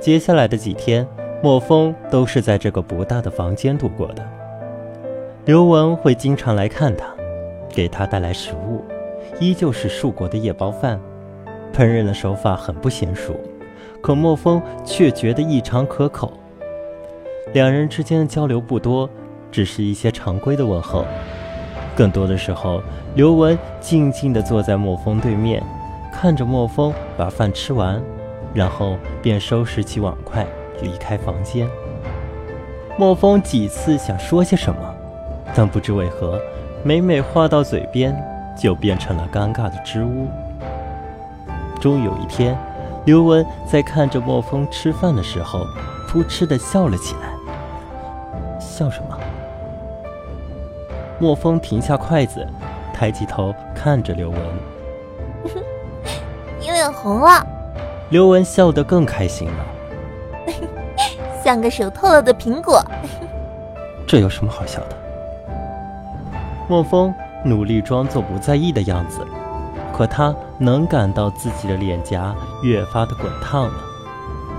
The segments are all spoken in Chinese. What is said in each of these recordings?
接下来的几天，莫风都是在这个不大的房间度过的。刘文会经常来看他，给他带来食物。依旧是树国的夜包饭，烹饪的手法很不娴熟，可莫风却觉得异常可口。两人之间的交流不多，只是一些常规的问候。更多的时候，刘文静静地坐在莫风对面，看着莫风把饭吃完，然后便收拾起碗筷离开房间。莫风几次想说些什么，但不知为何，每每话到嘴边。就变成了尴尬的支吾。终有一天，刘雯在看着莫风吃饭的时候，扑哧的笑了起来。笑什么？莫风停下筷子，抬起头看着刘雯。你脸红了。刘雯笑得更开心了，像个熟透了的苹果。这有什么好笑的？莫风。努力装作不在意的样子，可他能感到自己的脸颊越发的滚烫了。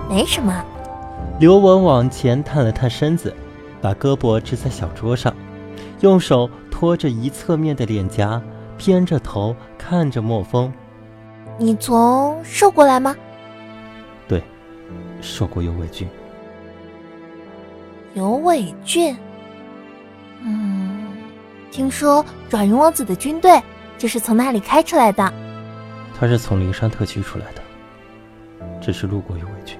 没什么。刘雯往前探了探身子，把胳膊支在小桌上，用手托着一侧面的脸颊，偏着头看着莫风。你从瘦过来吗？对，受过有伟俊。有伟俊。嗯。听说爪云王子的军队就是从那里开出来的。他是从灵山特区出来的，只是路过有伟俊。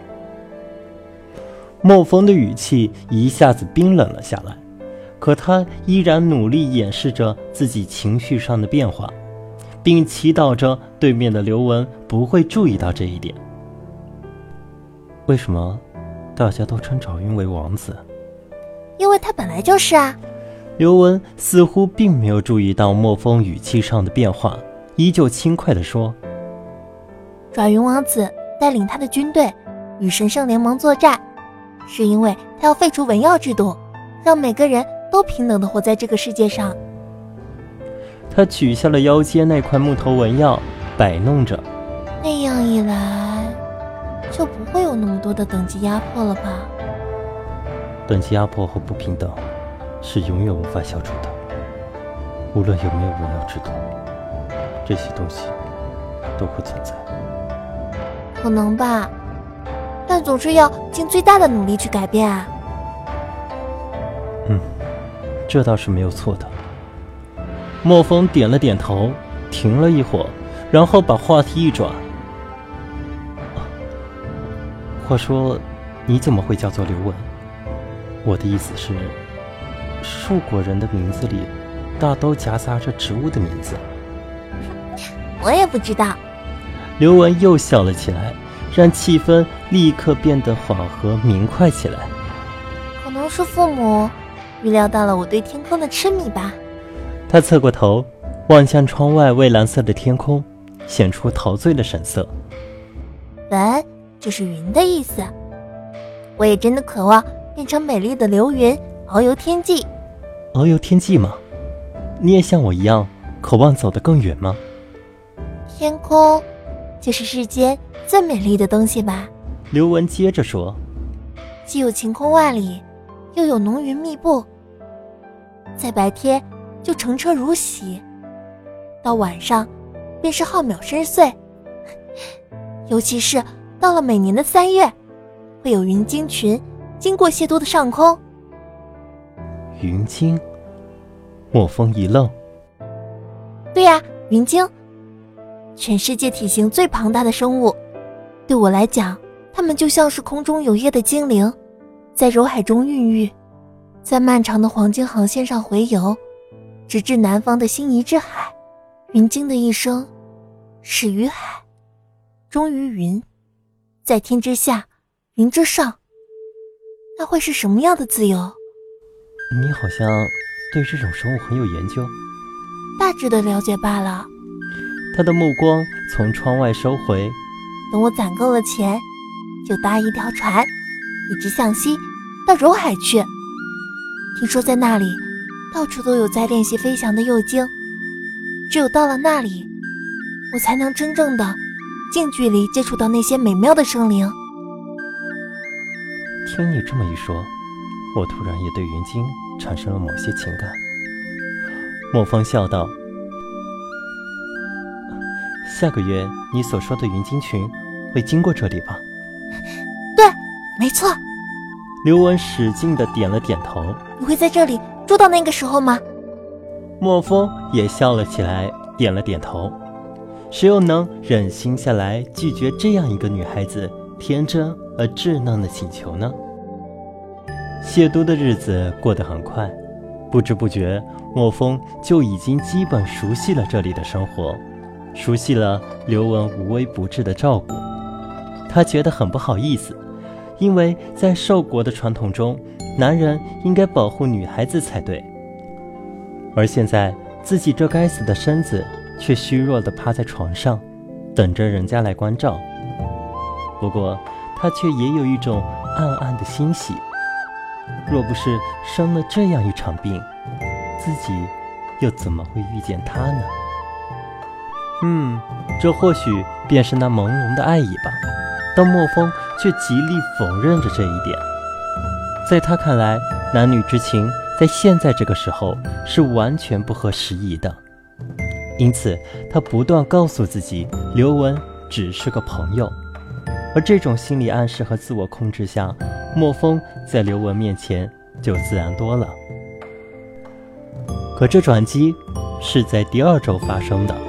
莫风的语气一下子冰冷了下来，可他依然努力掩饰着自己情绪上的变化，并祈祷着对面的刘文不会注意到这一点。为什么大家都称爪云为王子？因为他本来就是啊。刘文似乎并没有注意到莫风语气上的变化，依旧轻快地说：“爪云王子带领他的军队与神圣联盟作战，是因为他要废除文耀制度，让每个人都平等地活在这个世界上。”他取下了腰间那块木头纹药，摆弄着。那样一来，会有那么多的等级压迫了吧？等级压迫和不平等。是永远无法消除的。无论有没有文妖制度，这些东西都会存在。可能吧，但总是要尽最大的努力去改变啊。嗯，这倒是没有错的。莫风点了点头，停了一会儿，然后把话题一转。话说，你怎么会叫做刘文？我的意思是。树果人的名字里，大都夹杂着植物的名字。我也不知道。刘文又笑了起来，让气氛立刻变得缓和明快起来。可能是父母预料到了我对天空的痴迷吧。他侧过头，望向窗外蔚蓝色的天空，显出陶醉的神色。文就是云的意思。我也真的渴望变成美丽的流云，遨游天际。遨游天际吗？你也像我一样渴望走得更远吗？天空，就是世间最美丽的东西吧。刘文接着说：“既有晴空万里，又有浓云密布。在白天就澄澈如洗，到晚上便是浩渺深邃。尤其是到了每年的三月，会有云鲸群经过谢都的上空。云鲸。”莫风一愣。对呀，云鲸，全世界体型最庞大的生物。对我来讲，它们就像是空中游曳的精灵，在柔海中孕育，在漫长的黄金航线上回游，直至南方的心仪之海。云鲸的一生，始于海，终于云，在天之下，云之上，那会是什么样的自由？你好像对这种生物很有研究。大致的了解罢了。他的目光从窗外收回。等我攒够了钱，就搭一条船，一直向西，到柔海去。听说在那里，到处都有在练习飞翔的幼鲸。只有到了那里，我才能真正的近距离接触到那些美妙的生灵。听你这么一说，我突然也对云鲸产生了某些情感。莫风笑道。下个月你所说的云鲸群会经过这里吧？对，没错。刘文使劲的点了点头。你会在这里住到那个时候吗？莫风也笑了起来，点了点头。谁又能忍心下来拒绝这样一个女孩子天真而稚嫩的请求呢？谢都的日子过得很快，不知不觉，莫风就已经基本熟悉了这里的生活。熟悉了刘雯无微不至的照顾，他觉得很不好意思，因为在兽国的传统中，男人应该保护女孩子才对。而现在自己这该死的身子却虚弱地趴在床上，等着人家来关照。不过他却也有一种暗暗的欣喜，若不是生了这样一场病，自己又怎么会遇见他呢？嗯，这或许便是那朦胧的爱意吧，但莫风却极力否认着这一点。在他看来，男女之情在现在这个时候是完全不合时宜的，因此他不断告诉自己，刘文只是个朋友。而这种心理暗示和自我控制下，莫风在刘文面前就自然多了。可这转机是在第二周发生的。